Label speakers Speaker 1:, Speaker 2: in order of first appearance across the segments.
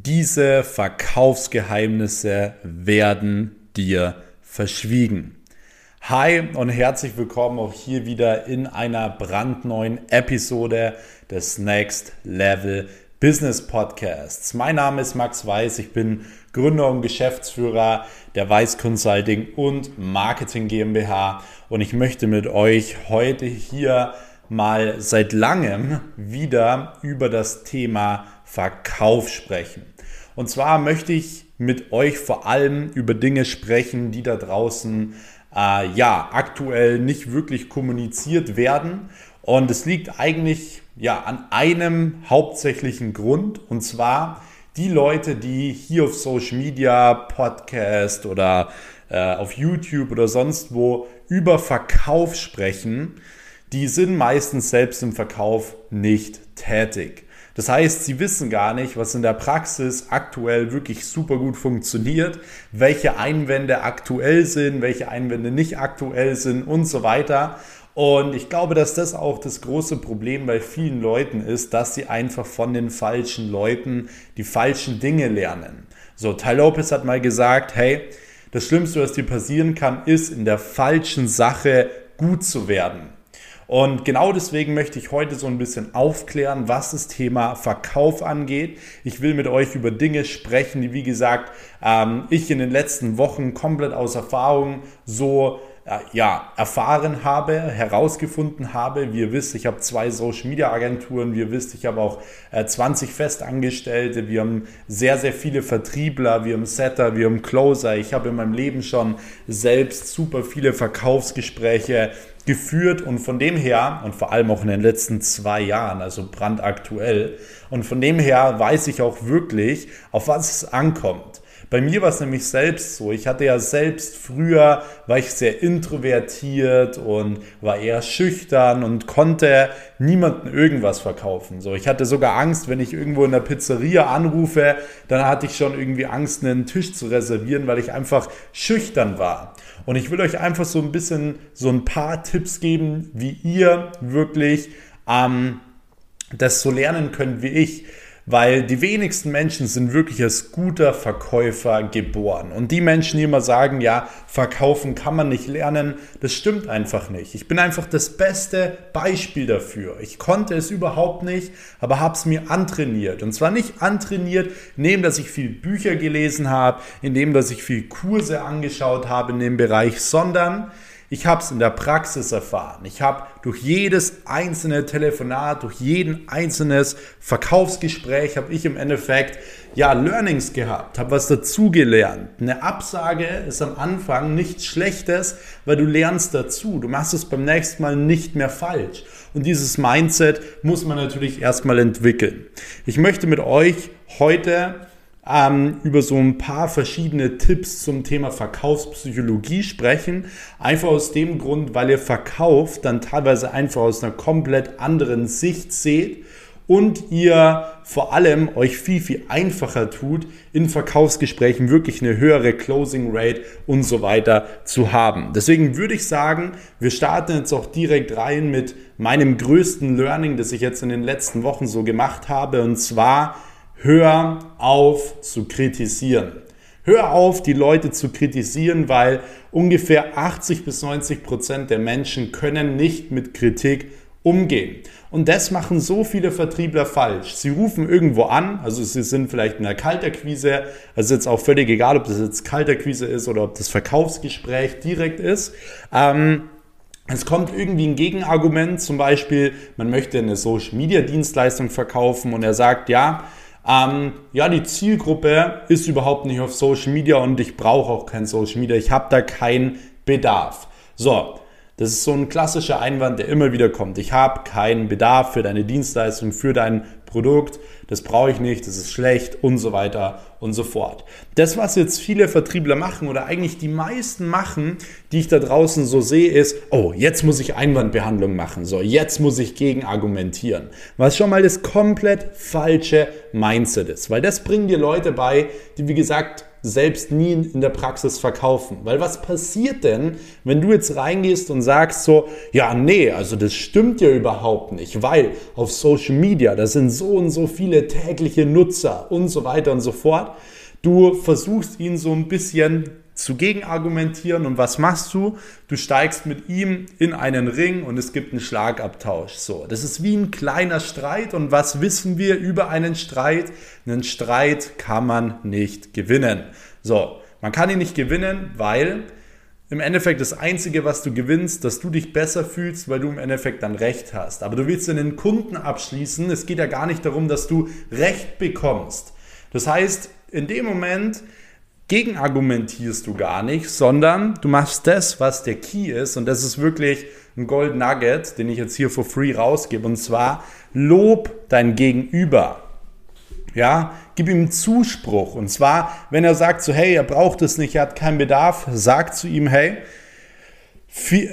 Speaker 1: Diese Verkaufsgeheimnisse werden dir verschwiegen. Hi und herzlich willkommen auch hier wieder in einer brandneuen Episode des Next Level Business Podcasts. Mein Name ist Max Weiß, ich bin Gründer und Geschäftsführer der Weiß Consulting und Marketing GmbH und ich möchte mit euch heute hier mal seit langem wieder über das Thema Verkauf sprechen. Und zwar möchte ich mit euch vor allem über Dinge sprechen, die da draußen äh, ja aktuell nicht wirklich kommuniziert werden. Und es liegt eigentlich ja an einem hauptsächlichen Grund und zwar die Leute, die hier auf Social Media, Podcast oder äh, auf YouTube oder sonst wo über Verkauf sprechen, die sind meistens selbst im Verkauf nicht tätig. Das heißt, sie wissen gar nicht, was in der Praxis aktuell wirklich super gut funktioniert, welche Einwände aktuell sind, welche Einwände nicht aktuell sind und so weiter. Und ich glaube, dass das auch das große Problem bei vielen Leuten ist, dass sie einfach von den falschen Leuten die falschen Dinge lernen. So, Ty Lopez hat mal gesagt, hey, das Schlimmste, was dir passieren kann, ist in der falschen Sache gut zu werden. Und genau deswegen möchte ich heute so ein bisschen aufklären, was das Thema Verkauf angeht. Ich will mit euch über Dinge sprechen, die, wie gesagt, ähm, ich in den letzten Wochen komplett aus Erfahrung so ja, erfahren habe, herausgefunden habe. Wie ihr wisst, ich habe zwei Social Media Agenturen. Wie ihr wisst, ich habe auch 20 äh, Festangestellte. Wir haben sehr, sehr viele Vertriebler. Wir haben Setter, wir haben Closer. Ich habe in meinem Leben schon selbst super viele Verkaufsgespräche geführt und von dem her, und vor allem auch in den letzten zwei Jahren, also brandaktuell, und von dem her weiß ich auch wirklich, auf was es ankommt. Bei mir war es nämlich selbst so. Ich hatte ja selbst früher, war ich sehr introvertiert und war eher schüchtern und konnte niemandem irgendwas verkaufen. So, ich hatte sogar Angst, wenn ich irgendwo in der Pizzeria anrufe, dann hatte ich schon irgendwie Angst, einen Tisch zu reservieren, weil ich einfach schüchtern war. Und ich will euch einfach so ein bisschen so ein paar Tipps geben, wie ihr wirklich ähm, das so lernen könnt wie ich weil die wenigsten Menschen sind wirklich als guter Verkäufer geboren. Und die Menschen, die immer sagen, ja, verkaufen kann man nicht lernen, das stimmt einfach nicht. Ich bin einfach das beste Beispiel dafür. Ich konnte es überhaupt nicht, aber habe es mir antrainiert. Und zwar nicht antrainiert, indem dass ich viel Bücher gelesen habe, indem dass ich viel Kurse angeschaut habe in dem Bereich, sondern ich habe es in der Praxis erfahren. Ich habe durch jedes einzelne Telefonat, durch jeden einzelnes Verkaufsgespräch, habe ich im Endeffekt ja Learnings gehabt, habe was dazugelernt. Eine Absage ist am Anfang nichts Schlechtes, weil du lernst dazu. Du machst es beim nächsten Mal nicht mehr falsch. Und dieses Mindset muss man natürlich erstmal entwickeln. Ich möchte mit euch heute ähm, über so ein paar verschiedene Tipps zum Thema Verkaufspsychologie sprechen. Einfach aus dem Grund, weil ihr Verkauf dann teilweise einfach aus einer komplett anderen Sicht seht und ihr vor allem euch viel, viel einfacher tut, in Verkaufsgesprächen wirklich eine höhere Closing Rate und so weiter zu haben. Deswegen würde ich sagen, wir starten jetzt auch direkt rein mit meinem größten Learning, das ich jetzt in den letzten Wochen so gemacht habe. Und zwar hör auf zu kritisieren. Hör auf, die Leute zu kritisieren, weil ungefähr 80 bis 90 Prozent der Menschen können nicht mit Kritik umgehen. Und das machen so viele Vertriebler falsch. Sie rufen irgendwo an, also sie sind vielleicht in der Kalterquise, also jetzt auch völlig egal, ob das jetzt Kalterquise ist oder ob das Verkaufsgespräch direkt ist. Ähm, es kommt irgendwie ein Gegenargument, zum Beispiel, man möchte eine Social Media Dienstleistung verkaufen und er sagt, ja, ähm, ja, die Zielgruppe ist überhaupt nicht auf Social Media und ich brauche auch kein Social Media. Ich habe da keinen Bedarf. So, das ist so ein klassischer Einwand, der immer wieder kommt. Ich habe keinen Bedarf für deine Dienstleistung, für dein Produkt, das brauche ich nicht, das ist schlecht und so weiter und so fort. Das, was jetzt viele Vertriebler machen oder eigentlich die meisten machen, die ich da draußen so sehe, ist, oh, jetzt muss ich Einwandbehandlung machen, so, jetzt muss ich gegen argumentieren. Was schon mal das komplett falsche Mindset ist, weil das bringen dir Leute bei, die wie gesagt selbst nie in der Praxis verkaufen. Weil was passiert denn, wenn du jetzt reingehst und sagst so, ja, nee, also das stimmt ja überhaupt nicht, weil auf Social Media, da sind so und so viele tägliche Nutzer und so weiter und so fort. Du versuchst ihn so ein bisschen zu gegenargumentieren und was machst du? Du steigst mit ihm in einen Ring und es gibt einen Schlagabtausch. So, das ist wie ein kleiner Streit und was wissen wir über einen Streit? Einen Streit kann man nicht gewinnen. So, man kann ihn nicht gewinnen, weil im Endeffekt das Einzige, was du gewinnst, dass du dich besser fühlst, weil du im Endeffekt dann Recht hast. Aber du willst einen Kunden abschließen. Es geht ja gar nicht darum, dass du Recht bekommst. Das heißt, in dem Moment gegenargumentierst du gar nicht, sondern du machst das, was der Key ist. Und das ist wirklich ein Gold Nugget, den ich jetzt hier for free rausgebe. Und zwar, lob dein Gegenüber. Ja, gib ihm Zuspruch. Und zwar, wenn er sagt so, hey, er braucht es nicht, er hat keinen Bedarf, sag zu ihm, hey,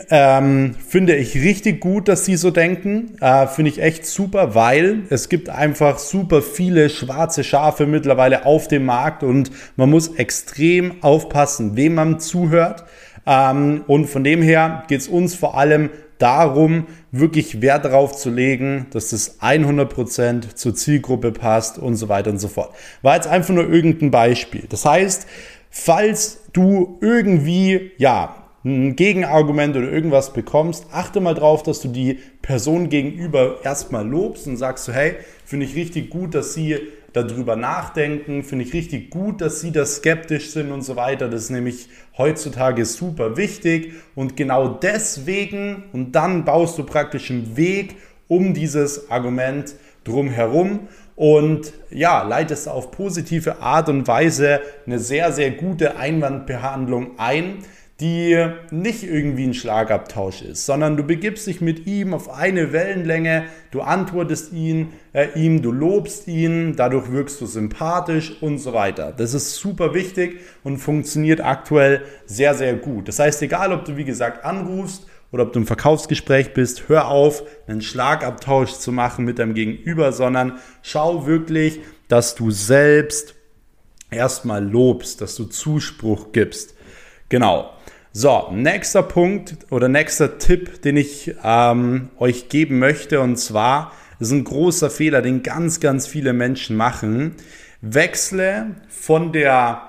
Speaker 1: ähm, finde ich richtig gut, dass sie so denken. Äh, finde ich echt super, weil es gibt einfach super viele schwarze Schafe mittlerweile auf dem Markt und man muss extrem aufpassen, wem man zuhört. Ähm, und von dem her geht es uns vor allem darum, wirklich Wert darauf zu legen, dass das 100% zur Zielgruppe passt und so weiter und so fort. War jetzt einfach nur irgendein Beispiel. Das heißt, falls du irgendwie, ja, ein Gegenargument oder irgendwas bekommst, achte mal drauf, dass du die Person gegenüber erstmal lobst und sagst so, hey, finde ich richtig gut, dass sie darüber nachdenken, finde ich richtig gut, dass sie da skeptisch sind und so weiter. Das ist nämlich heutzutage super wichtig. Und genau deswegen und dann baust du praktisch einen Weg um dieses Argument drumherum. Und ja, leitest auf positive Art und Weise eine sehr, sehr gute Einwandbehandlung ein die nicht irgendwie ein Schlagabtausch ist, sondern du begibst dich mit ihm auf eine Wellenlänge, du antwortest ihn, äh, ihm, du lobst ihn, dadurch wirkst du sympathisch und so weiter. Das ist super wichtig und funktioniert aktuell sehr, sehr gut. Das heißt, egal ob du wie gesagt anrufst oder ob du im Verkaufsgespräch bist, hör auf, einen Schlagabtausch zu machen mit deinem Gegenüber, sondern schau wirklich, dass du selbst erstmal lobst, dass du Zuspruch gibst. Genau. So, nächster Punkt oder nächster Tipp, den ich ähm, euch geben möchte, und zwar ist ein großer Fehler, den ganz, ganz viele Menschen machen. Wechsle von der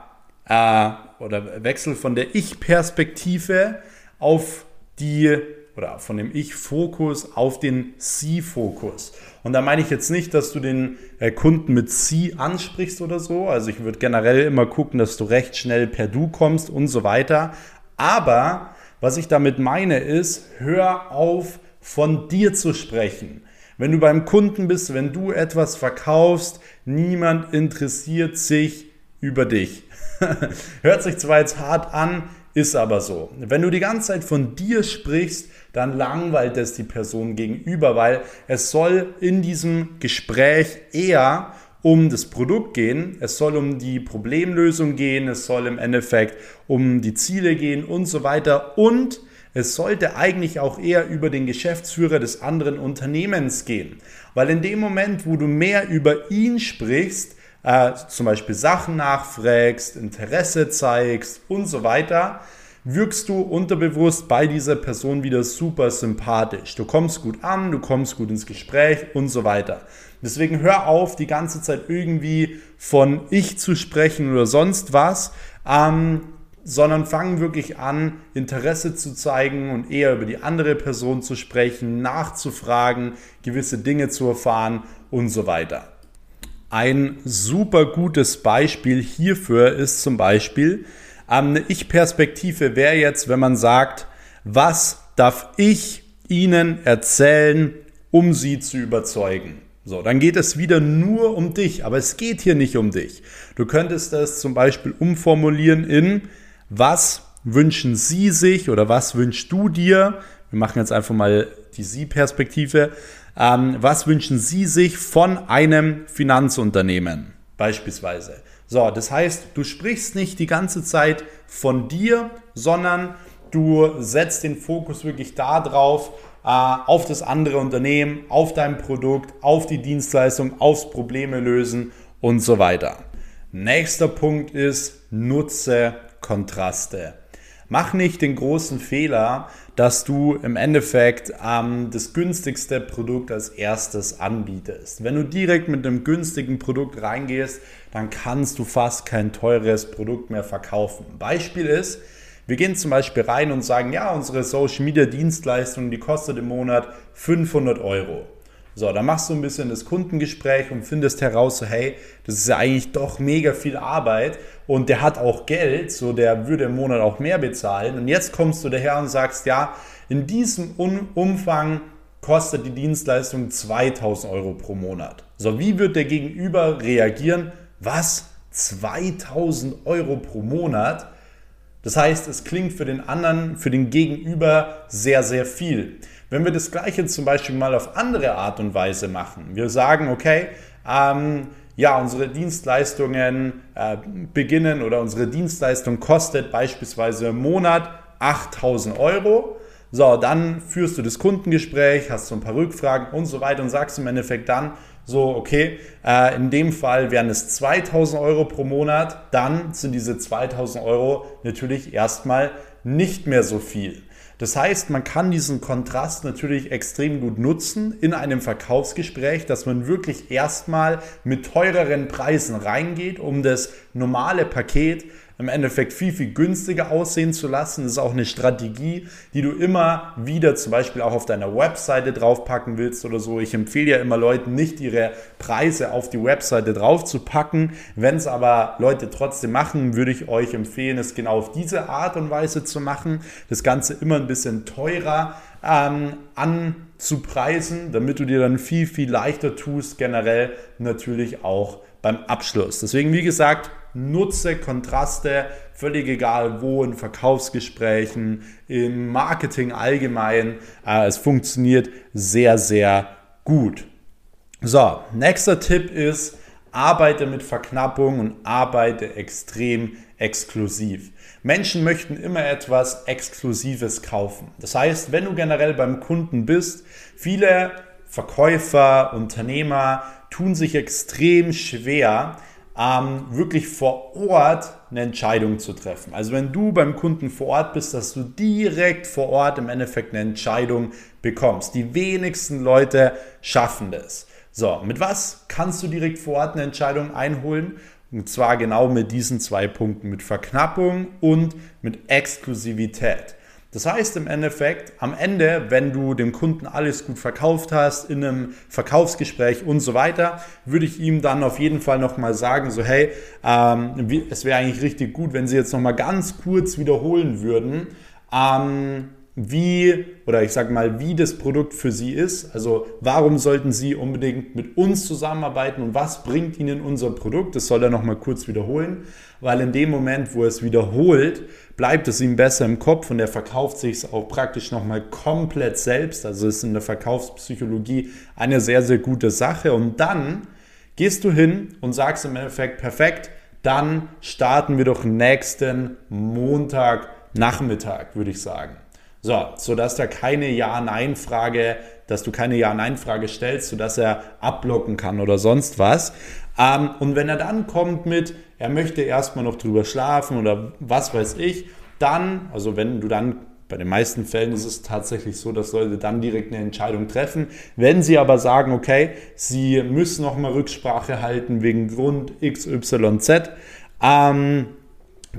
Speaker 1: äh, oder wechsel von der Ich-Perspektive auf die oder von dem Ich-Fokus auf den Sie-Fokus. Und da meine ich jetzt nicht, dass du den äh, Kunden mit Sie ansprichst oder so. Also ich würde generell immer gucken, dass du recht schnell per Du kommst und so weiter. Aber was ich damit meine ist, hör auf, von dir zu sprechen. Wenn du beim Kunden bist, wenn du etwas verkaufst, niemand interessiert sich über dich. Hört sich zwar jetzt hart an, ist aber so. Wenn du die ganze Zeit von dir sprichst, dann langweilt es die Person gegenüber, weil es soll in diesem Gespräch eher um das Produkt gehen, es soll um die Problemlösung gehen, es soll im Endeffekt um die Ziele gehen und so weiter. Und es sollte eigentlich auch eher über den Geschäftsführer des anderen Unternehmens gehen. Weil in dem Moment, wo du mehr über ihn sprichst, äh, zum Beispiel Sachen nachfragst, Interesse zeigst und so weiter, wirkst du unterbewusst bei dieser Person wieder super sympathisch. Du kommst gut an, du kommst gut ins Gespräch und so weiter. Deswegen hör auf, die ganze Zeit irgendwie von ich zu sprechen oder sonst was, ähm, sondern fang wirklich an, Interesse zu zeigen und eher über die andere Person zu sprechen, nachzufragen, gewisse Dinge zu erfahren und so weiter. Ein super gutes Beispiel hierfür ist zum Beispiel, eine Ich-Perspektive wäre jetzt, wenn man sagt, was darf ich Ihnen erzählen, um Sie zu überzeugen? So, dann geht es wieder nur um dich, aber es geht hier nicht um dich. Du könntest das zum Beispiel umformulieren in, was wünschen Sie sich oder was wünschst du dir? Wir machen jetzt einfach mal die Sie-Perspektive. Ähm, was wünschen Sie sich von einem Finanzunternehmen beispielsweise? So, das heißt, du sprichst nicht die ganze Zeit von dir, sondern du setzt den Fokus wirklich darauf, äh, auf das andere Unternehmen, auf dein Produkt, auf die Dienstleistung, aufs Probleme lösen und so weiter. Nächster Punkt ist, nutze Kontraste. Mach nicht den großen Fehler, dass du im Endeffekt ähm, das günstigste Produkt als erstes anbietest. Wenn du direkt mit einem günstigen Produkt reingehst, dann kannst du fast kein teures Produkt mehr verkaufen. Beispiel ist, wir gehen zum Beispiel rein und sagen, ja, unsere Social Media Dienstleistung, die kostet im Monat 500 Euro. So, dann machst du ein bisschen das Kundengespräch und findest heraus, so, hey, das ist ja eigentlich doch mega viel Arbeit und der hat auch Geld, so der würde im Monat auch mehr bezahlen. Und jetzt kommst du daher und sagst, ja, in diesem Umfang kostet die Dienstleistung 2000 Euro pro Monat. So, wie wird der Gegenüber reagieren? Was? 2000 Euro pro Monat? Das heißt, es klingt für den anderen, für den Gegenüber sehr, sehr viel. Wenn wir das Gleiche zum Beispiel mal auf andere Art und Weise machen, wir sagen, okay, ähm, ja, unsere Dienstleistungen äh, beginnen oder unsere Dienstleistung kostet beispielsweise im Monat 8000 Euro. So, dann führst du das Kundengespräch, hast so ein paar Rückfragen und so weiter und sagst im Endeffekt dann so, okay, äh, in dem Fall wären es 2000 Euro pro Monat, dann sind diese 2000 Euro natürlich erstmal nicht mehr so viel. Das heißt, man kann diesen Kontrast natürlich extrem gut nutzen in einem Verkaufsgespräch, dass man wirklich erstmal mit teureren Preisen reingeht, um das normale Paket im Endeffekt viel, viel günstiger aussehen zu lassen. Das ist auch eine Strategie, die du immer wieder zum Beispiel auch auf deiner Webseite draufpacken willst oder so. Ich empfehle ja immer Leuten nicht ihre Preise auf die Webseite draufzupacken. Wenn es aber Leute trotzdem machen, würde ich euch empfehlen, es genau auf diese Art und Weise zu machen. Das Ganze immer ein bisschen teurer ähm, anzupreisen, damit du dir dann viel, viel leichter tust, generell natürlich auch beim Abschluss. Deswegen, wie gesagt, nutze Kontraste, völlig egal wo, in Verkaufsgesprächen, im Marketing allgemein. Äh, es funktioniert sehr, sehr gut. So, nächster Tipp ist, arbeite mit Verknappung und arbeite extrem exklusiv. Menschen möchten immer etwas Exklusives kaufen. Das heißt, wenn du generell beim Kunden bist, viele Verkäufer, Unternehmer tun sich extrem schwer, ähm, wirklich vor Ort eine Entscheidung zu treffen. Also wenn du beim Kunden vor Ort bist, dass du direkt vor Ort im Endeffekt eine Entscheidung bekommst. Die wenigsten Leute schaffen das. So, mit was kannst du direkt vor Ort eine Entscheidung einholen? Und zwar genau mit diesen zwei Punkten, mit Verknappung und mit Exklusivität. Das heißt im Endeffekt, am Ende, wenn du dem Kunden alles gut verkauft hast, in einem Verkaufsgespräch und so weiter, würde ich ihm dann auf jeden Fall nochmal sagen, so hey, ähm, es wäre eigentlich richtig gut, wenn Sie jetzt nochmal ganz kurz wiederholen würden, ähm, wie oder ich sage mal, wie das Produkt für Sie ist. Also warum sollten Sie unbedingt mit uns zusammenarbeiten und was bringt Ihnen unser Produkt? Das soll er nochmal kurz wiederholen, weil in dem Moment, wo er es wiederholt, bleibt es ihm besser im Kopf und er verkauft sich es auch praktisch nochmal komplett selbst. Also ist in der Verkaufspsychologie eine sehr, sehr gute Sache. Und dann gehst du hin und sagst im Endeffekt, perfekt, dann starten wir doch nächsten Montag Nachmittag, würde ich sagen. So, sodass da keine Ja-Nein-Frage, dass du keine Ja-Nein-Frage stellst, sodass er abblocken kann oder sonst was. Ähm, und wenn er dann kommt mit, er möchte erstmal noch drüber schlafen oder was weiß ich, dann, also wenn du dann bei den meisten Fällen ist es tatsächlich so, dass Leute dann direkt eine Entscheidung treffen. Wenn sie aber sagen, okay, sie müssen nochmal Rücksprache halten wegen Grund XYZ, ähm,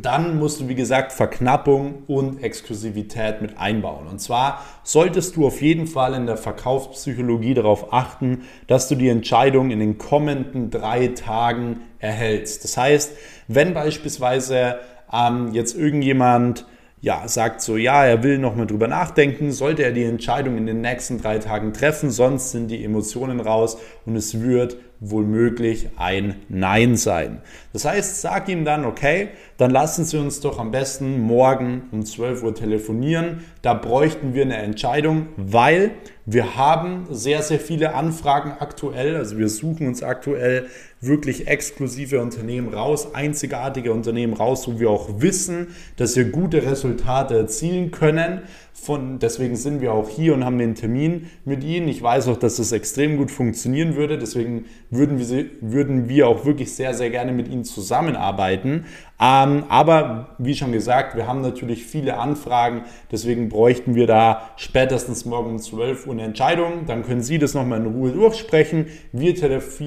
Speaker 1: dann musst du, wie gesagt, Verknappung und Exklusivität mit einbauen. Und zwar solltest du auf jeden Fall in der Verkaufspsychologie darauf achten, dass du die Entscheidung in den kommenden drei Tagen erhältst. Das heißt, wenn beispielsweise ähm, jetzt irgendjemand ja, sagt so, ja, er will noch mal drüber nachdenken, sollte er die Entscheidung in den nächsten drei Tagen treffen, sonst sind die Emotionen raus und es wird wohlmöglich ein Nein sein. Das heißt, sag ihm dann, okay, dann lassen Sie uns doch am besten morgen um 12 Uhr telefonieren. Da bräuchten wir eine Entscheidung, weil Wir haben sehr, sehr viele Anfragen aktuell. Also wir suchen uns aktuell wirklich exklusive Unternehmen raus, einzigartige Unternehmen raus, wo wir auch wissen, dass wir gute Resultate erzielen können. Von, deswegen sind wir auch hier und haben den Termin mit Ihnen. Ich weiß auch, dass es extrem gut funktionieren würde. Deswegen würden wir, würden wir auch wirklich sehr, sehr gerne mit Ihnen zusammenarbeiten. Ähm, aber wie schon gesagt, wir haben natürlich viele Anfragen. Deswegen bräuchten wir da spätestens morgen um 12 Uhr eine Entscheidung. Dann können Sie das nochmal in Ruhe durchsprechen. Wir telef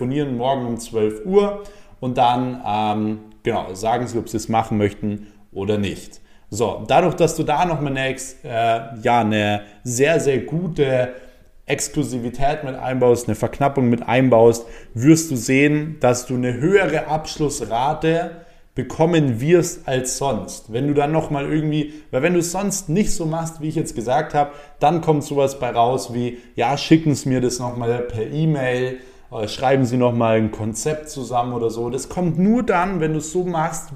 Speaker 1: morgen morgen um 12 Uhr und dann ähm, genau, sagen Sie, ob Sie es machen möchten oder nicht. So, dadurch, dass du da nochmal eine, äh, ja, eine sehr, sehr gute Exklusivität mit einbaust, eine Verknappung mit einbaust, wirst du sehen, dass du eine höhere Abschlussrate bekommen wirst als sonst. Wenn du dann nochmal irgendwie, weil wenn du es sonst nicht so machst, wie ich jetzt gesagt habe, dann kommt sowas bei raus wie, ja, schicken Sie mir das nochmal per E-Mail äh, schreiben Sie nochmal ein Konzept zusammen oder so. Das kommt nur dann, wenn du es so machst,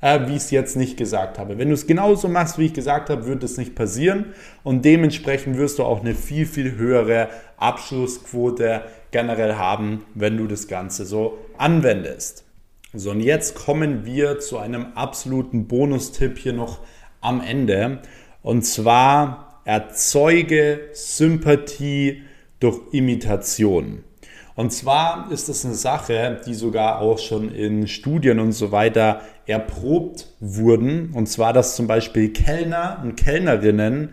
Speaker 1: äh, wie ich es jetzt nicht gesagt habe. Wenn du es genauso machst, wie ich gesagt habe, wird es nicht passieren und dementsprechend wirst du auch eine viel, viel höhere Abschlussquote generell haben, wenn du das Ganze so anwendest. So, und jetzt kommen wir zu einem absoluten Bonustipp hier noch am Ende. Und zwar erzeuge Sympathie durch Imitation. Und zwar ist es eine Sache, die sogar auch schon in Studien und so weiter erprobt wurden. Und zwar, dass zum Beispiel Kellner und Kellnerinnen,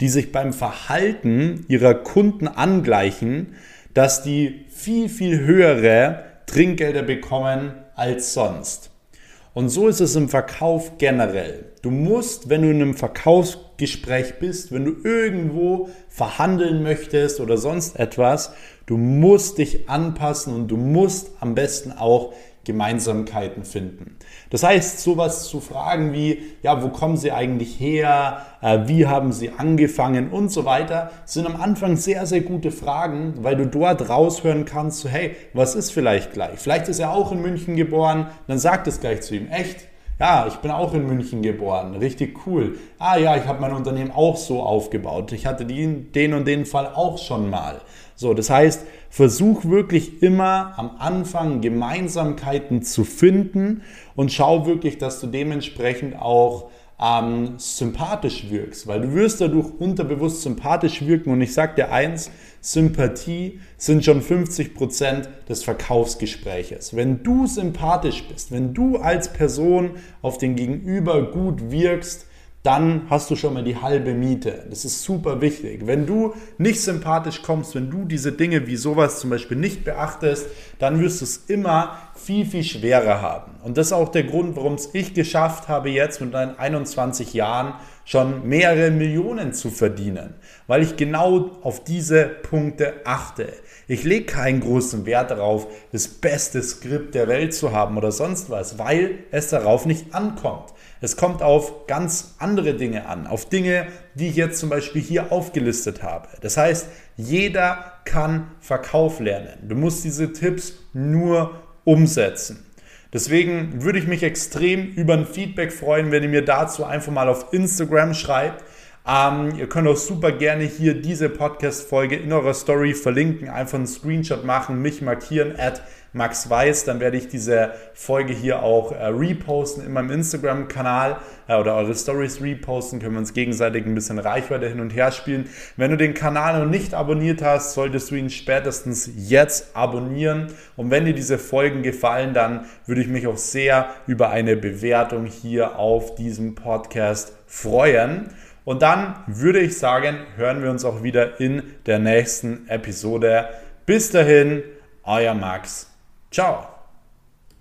Speaker 1: die sich beim Verhalten ihrer Kunden angleichen, dass die viel, viel höhere Trinkgelder bekommen als sonst. Und so ist es im Verkauf generell. Du musst, wenn du in einem Verkaufsgespräch bist, wenn du irgendwo verhandeln möchtest oder sonst etwas, du musst dich anpassen und du musst am besten auch Gemeinsamkeiten finden. Das heißt, sowas zu fragen wie, ja, wo kommen Sie eigentlich her? Äh, wie haben Sie angefangen und so weiter, sind am Anfang sehr, sehr gute Fragen, weil du dort raushören kannst, so, hey, was ist vielleicht gleich? Vielleicht ist er auch in München geboren, dann sagt es gleich zu ihm, echt? Ja, ich bin auch in München geboren. Richtig cool. Ah ja, ich habe mein Unternehmen auch so aufgebaut. Ich hatte den, den und den Fall auch schon mal. So, das heißt, versuch wirklich immer am Anfang Gemeinsamkeiten zu finden und schau wirklich, dass du dementsprechend auch ähm, sympathisch wirkst, weil du wirst dadurch unterbewusst sympathisch wirken und ich sage dir eins, Sympathie sind schon 50 Prozent des Verkaufsgespräches. Wenn du sympathisch bist, wenn du als Person auf den Gegenüber gut wirkst, dann hast du schon mal die halbe Miete. Das ist super wichtig. Wenn du nicht sympathisch kommst, wenn du diese Dinge wie sowas zum Beispiel nicht beachtest, dann wirst du es immer viel, viel schwerer haben. Und das ist auch der Grund, warum es ich geschafft habe, jetzt mit meinen 21 Jahren schon mehrere Millionen zu verdienen, weil ich genau auf diese Punkte achte. Ich lege keinen großen Wert darauf, das beste Skript der Welt zu haben oder sonst was, weil es darauf nicht ankommt. Es kommt auf ganz andere Dinge an, auf Dinge, die ich jetzt zum Beispiel hier aufgelistet habe. Das heißt, jeder kann Verkauf lernen. Du musst diese Tipps nur umsetzen. Deswegen würde ich mich extrem über ein Feedback freuen, wenn ihr mir dazu einfach mal auf Instagram schreibt. Ähm, ihr könnt auch super gerne hier diese Podcast-Folge in eurer Story verlinken, einfach einen Screenshot machen, mich markieren, at Max Weiß, dann werde ich diese Folge hier auch äh, reposten in meinem Instagram-Kanal äh, oder eure Stories reposten, können wir uns gegenseitig ein bisschen Reichweite hin und her spielen. Wenn du den Kanal noch nicht abonniert hast, solltest du ihn spätestens jetzt abonnieren. Und wenn dir diese Folgen gefallen, dann würde ich mich auch sehr über eine Bewertung hier auf diesem Podcast freuen. Und dann würde ich sagen, hören wir uns auch wieder in der nächsten Episode. Bis dahin, euer Max. Ciao.